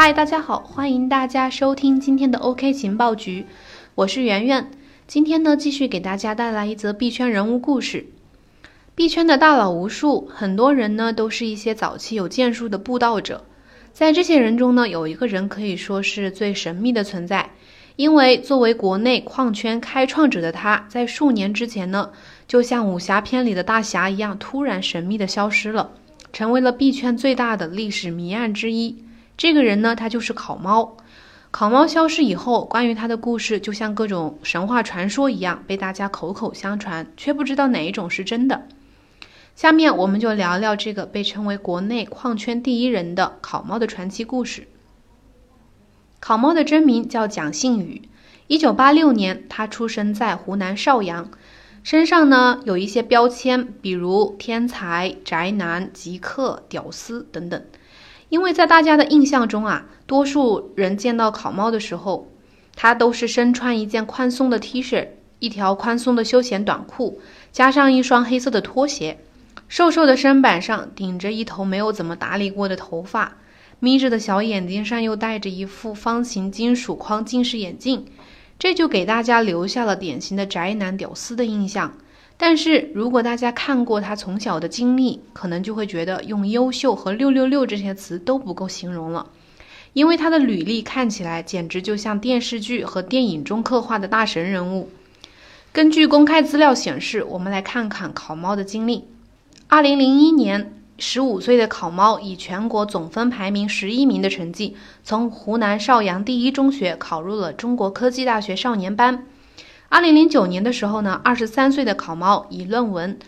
嗨，大家好，欢迎大家收听今天的 OK 情报局，我是圆圆。今天呢，继续给大家带来一则币圈人物故事。币圈的大佬无数，很多人呢都是一些早期有建树的布道者。在这些人中呢，有一个人可以说是最神秘的存在，因为作为国内矿圈开创者的他，在数年之前呢，就像武侠片里的大侠一样，突然神秘的消失了，成为了币圈最大的历史谜案之一。这个人呢，他就是烤猫。烤猫消失以后，关于他的故事就像各种神话传说一样，被大家口口相传，却不知道哪一种是真的。下面我们就聊聊这个被称为国内矿圈第一人的烤猫的传奇故事。烤猫的真名叫蒋信宇，一九八六年，他出生在湖南邵阳，身上呢有一些标签，比如天才、宅男、极客、屌丝等等。因为在大家的印象中啊，多数人见到烤猫的时候，他都是身穿一件宽松的 T 恤，一条宽松的休闲短裤，加上一双黑色的拖鞋，瘦瘦的身板上顶着一头没有怎么打理过的头发，眯着的小眼睛上又戴着一副方形金属框近视眼镜，这就给大家留下了典型的宅男屌丝的印象。但是如果大家看过他从小的经历，可能就会觉得用优秀和六六六这些词都不够形容了，因为他的履历看起来简直就像电视剧和电影中刻画的大神人物。根据公开资料显示，我们来看看考猫的经历。二零零一年，十五岁的考猫以全国总分排名十一名的成绩，从湖南邵阳第一中学考入了中国科技大学少年班。二零零九年的时候呢，二十三岁的考猫以论文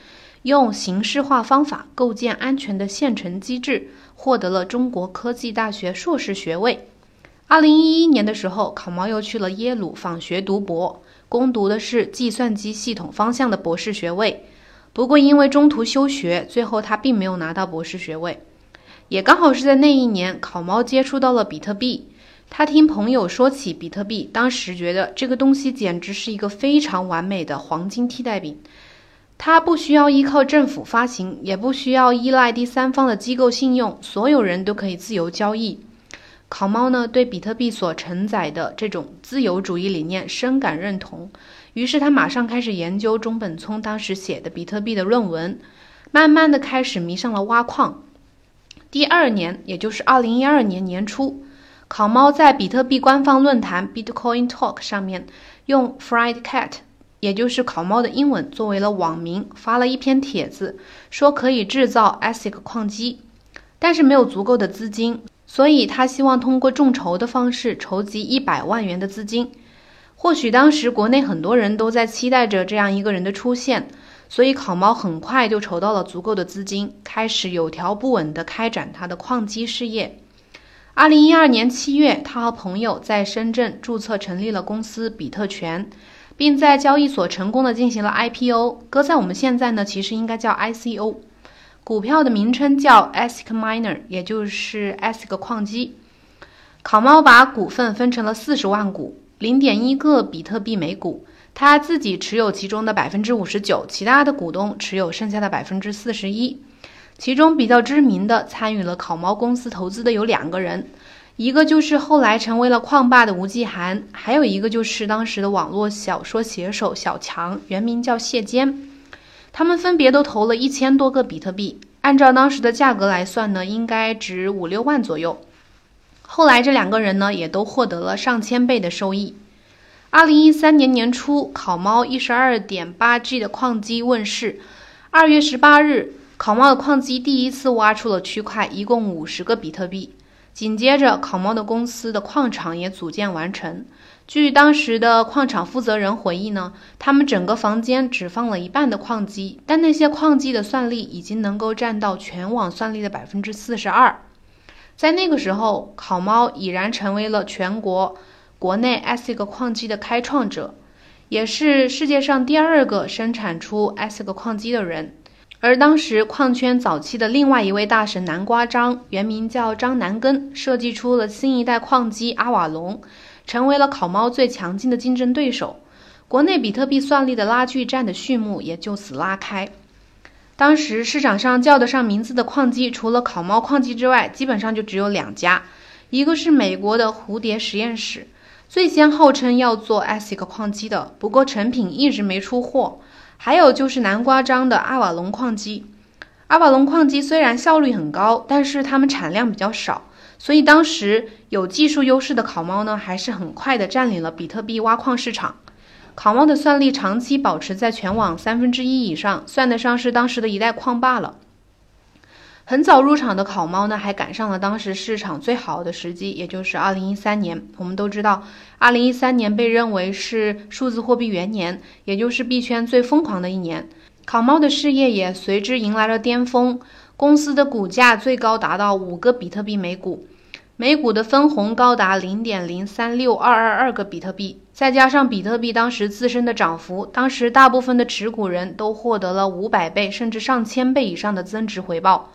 用形式化方法构建安全的线程机制，获得了中国科技大学硕士学位。二零一一年的时候，考猫又去了耶鲁访学读博，攻读的是计算机系统方向的博士学位。不过因为中途休学，最后他并没有拿到博士学位。也刚好是在那一年，考猫接触到了比特币。他听朋友说起比特币，当时觉得这个东西简直是一个非常完美的黄金替代品。它不需要依靠政府发行，也不需要依赖第三方的机构信用，所有人都可以自由交易。考猫呢，对比特币所承载的这种自由主义理念深感认同，于是他马上开始研究中本聪当时写的比特币的论文，慢慢的开始迷上了挖矿。第二年，也就是二零一二年年初。烤猫在比特币官方论坛 Bitcoin Talk 上面用 Fried Cat，也就是烤猫的英文作为了网名，发了一篇帖子，说可以制造 ASIC 矿机，但是没有足够的资金，所以他希望通过众筹的方式筹集一百万元的资金。或许当时国内很多人都在期待着这样一个人的出现，所以烤猫很快就筹到了足够的资金，开始有条不紊地开展他的矿机事业。二零一二年七月，他和朋友在深圳注册成立了公司比特权，并在交易所成功的进行了 IPO。搁在我们现在呢，其实应该叫 ICO。股票的名称叫 ASIC Miner，也就是 ASIC 矿机。烤猫把股份分成了四十万股，零点一个比特币每股，他自己持有其中的百分之五十九，其他的股东持有剩下的百分之四十一。其中比较知名的参与了烤猫公司投资的有两个人，一个就是后来成为了矿霸的吴继寒，还有一个就是当时的网络小说写手小强，原名叫谢坚。他们分别都投了一千多个比特币，按照当时的价格来算呢，应该值五六万左右。后来这两个人呢，也都获得了上千倍的收益。二零一三年年初，烤猫一十二点八 G 的矿机问世，二月十八日。烤猫的矿机第一次挖出了区块，一共五十个比特币。紧接着，烤猫的公司的矿场也组建完成。据当时的矿场负责人回忆呢，他们整个房间只放了一半的矿机，但那些矿机的算力已经能够占到全网算力的百分之四十二。在那个时候，烤猫已然成为了全国国内 ASIC 矿机的开创者，也是世界上第二个生产出 ASIC 矿机的人。而当时矿圈早期的另外一位大神南瓜张，原名叫张南根，设计出了新一代矿机阿瓦隆，成为了烤猫最强劲的竞争对手。国内比特币算力的拉锯战的序幕也就此拉开。当时市场上叫得上名字的矿机，除了烤猫矿机之外，基本上就只有两家，一个是美国的蝴蝶实验室，最先号称要做 ASIC 矿机的，不过成品一直没出货。还有就是南瓜章的阿瓦隆矿机。阿瓦隆矿机虽然效率很高，但是它们产量比较少，所以当时有技术优势的考猫呢，还是很快的占领了比特币挖矿市场。考猫的算力长期保持在全网三分之一以上，算得上是当时的一代矿霸了。很早入场的考猫呢，还赶上了当时市场最好的时机，也就是二零一三年。我们都知道，二零一三年被认为是数字货币元年，也就是币圈最疯狂的一年。考猫的事业也随之迎来了巅峰，公司的股价最高达到五个比特币每股，每股的分红高达零点零三六二二二个比特币，再加上比特币当时自身的涨幅，当时大部分的持股人都获得了五百倍甚至上千倍以上的增值回报，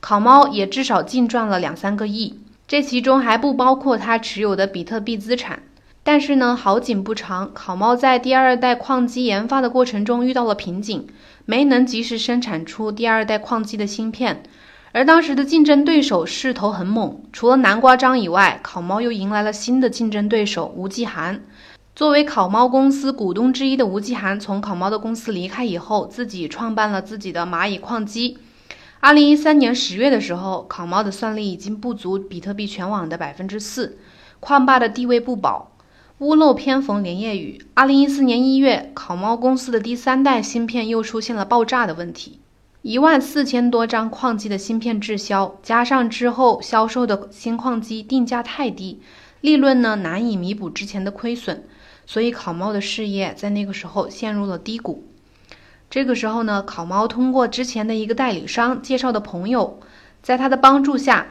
考猫也至少净赚了两三个亿，这其中还不包括他持有的比特币资产。但是呢，好景不长，考猫在第二代矿机研发的过程中遇到了瓶颈，没能及时生产出第二代矿机的芯片。而当时的竞争对手势头很猛，除了南瓜章以外，考猫又迎来了新的竞争对手吴继寒。作为考猫公司股东之一的吴继寒，从考猫的公司离开以后，自己创办了自己的蚂蚁矿机。二零一三年十月的时候，考猫的算力已经不足比特币全网的百分之四，矿霸的地位不保。屋漏偏逢连夜雨。二零一四年一月，考猫公司的第三代芯片又出现了爆炸的问题，一万四千多张矿机的芯片滞销，加上之后销售的新矿机定价太低，利润呢难以弥补之前的亏损，所以考猫的事业在那个时候陷入了低谷。这个时候呢，考猫通过之前的一个代理商介绍的朋友，在他的帮助下。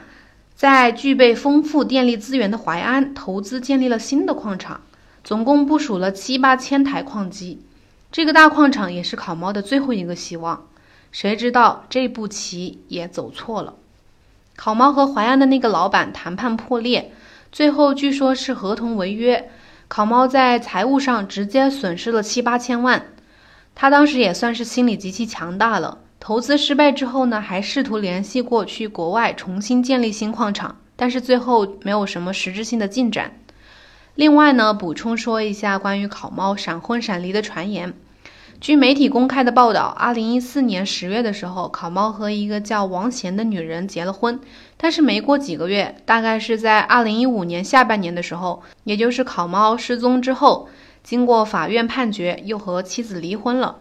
在具备丰富电力资源的淮安，投资建立了新的矿场，总共部署了七八千台矿机。这个大矿场也是考猫的最后一个希望。谁知道这步棋也走错了。考猫和淮安的那个老板谈判破裂，最后据说是合同违约，考猫在财务上直接损失了七八千万。他当时也算是心理极其强大了。投资失败之后呢，还试图联系过去国外重新建立新矿场，但是最后没有什么实质性的进展。另外呢，补充说一下关于考猫闪婚闪离的传言。据媒体公开的报道，二零一四年十月的时候，考猫和一个叫王贤的女人结了婚，但是没过几个月，大概是在二零一五年下半年的时候，也就是考猫失踪之后，经过法院判决，又和妻子离婚了。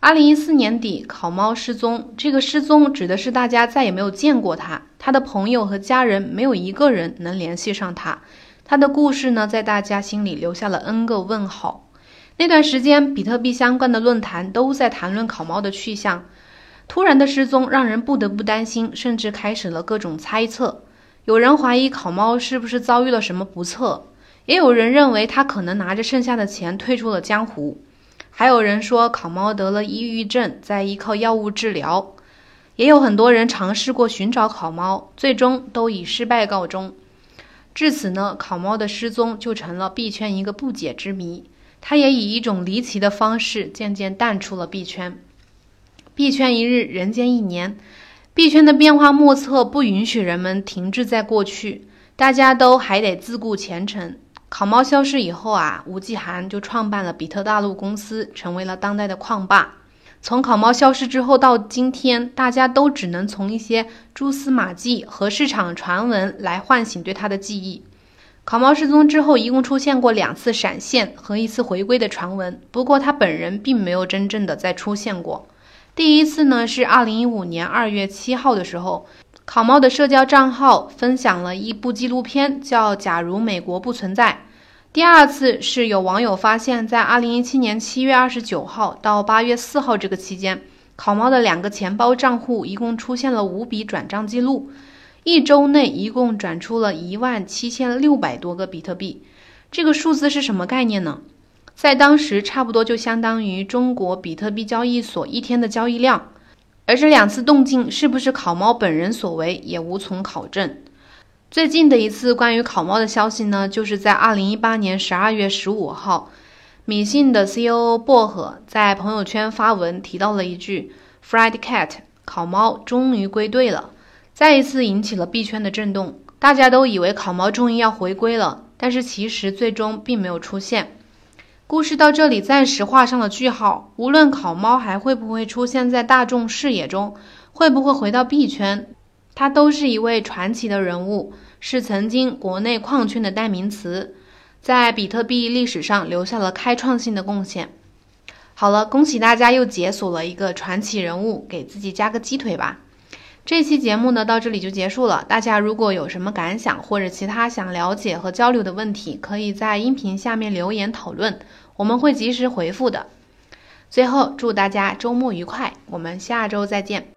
二零一四年底，考猫失踪。这个失踪指的是大家再也没有见过他，他的朋友和家人没有一个人能联系上他。他的故事呢，在大家心里留下了 N 个问号。那段时间，比特币相关的论坛都在谈论考猫的去向。突然的失踪让人不得不担心，甚至开始了各种猜测。有人怀疑考猫是不是遭遇了什么不测，也有人认为他可能拿着剩下的钱退出了江湖。还有人说考猫得了抑郁症，在依靠药物治疗，也有很多人尝试过寻找考猫，最终都以失败告终。至此呢，考猫的失踪就成了币圈一个不解之谜。它也以一种离奇的方式渐渐淡出了币圈。币圈一日，人间一年。币圈的变化莫测，不允许人们停滞在过去，大家都还得自顾前程。考猫消失以后啊，吴继寒就创办了比特大陆公司，成为了当代的矿霸。从考猫消失之后到今天，大家都只能从一些蛛丝马迹和市场传闻来唤醒对他的记忆。考猫失踪之后，一共出现过两次闪现和一次回归的传闻，不过他本人并没有真正的再出现过。第一次呢，是二零一五年二月七号的时候。考猫的社交账号分享了一部纪录片，叫《假如美国不存在》。第二次是有网友发现，在二零一七年七月二十九号到八月四号这个期间，考猫的两个钱包账户一共出现了五笔转账记录，一周内一共转出了一万七千六百多个比特币。这个数字是什么概念呢？在当时，差不多就相当于中国比特币交易所一天的交易量。而这两次动静是不是考猫本人所为，也无从考证。最近的一次关于考猫的消息呢，就是在二零一八年十二月十五号，米信的 C.O.O 薄荷在朋友圈发文提到了一句 “Fried Cat”，考猫终于归队了，再一次引起了币圈的震动。大家都以为烤猫终于要回归了，但是其实最终并没有出现。故事到这里暂时画上了句号。无论烤猫还会不会出现在大众视野中，会不会回到币圈，它都是一位传奇的人物，是曾经国内矿圈的代名词，在比特币历史上留下了开创性的贡献。好了，恭喜大家又解锁了一个传奇人物，给自己加个鸡腿吧。这期节目呢到这里就结束了。大家如果有什么感想或者其他想了解和交流的问题，可以在音频下面留言讨论，我们会及时回复的。最后祝大家周末愉快，我们下周再见。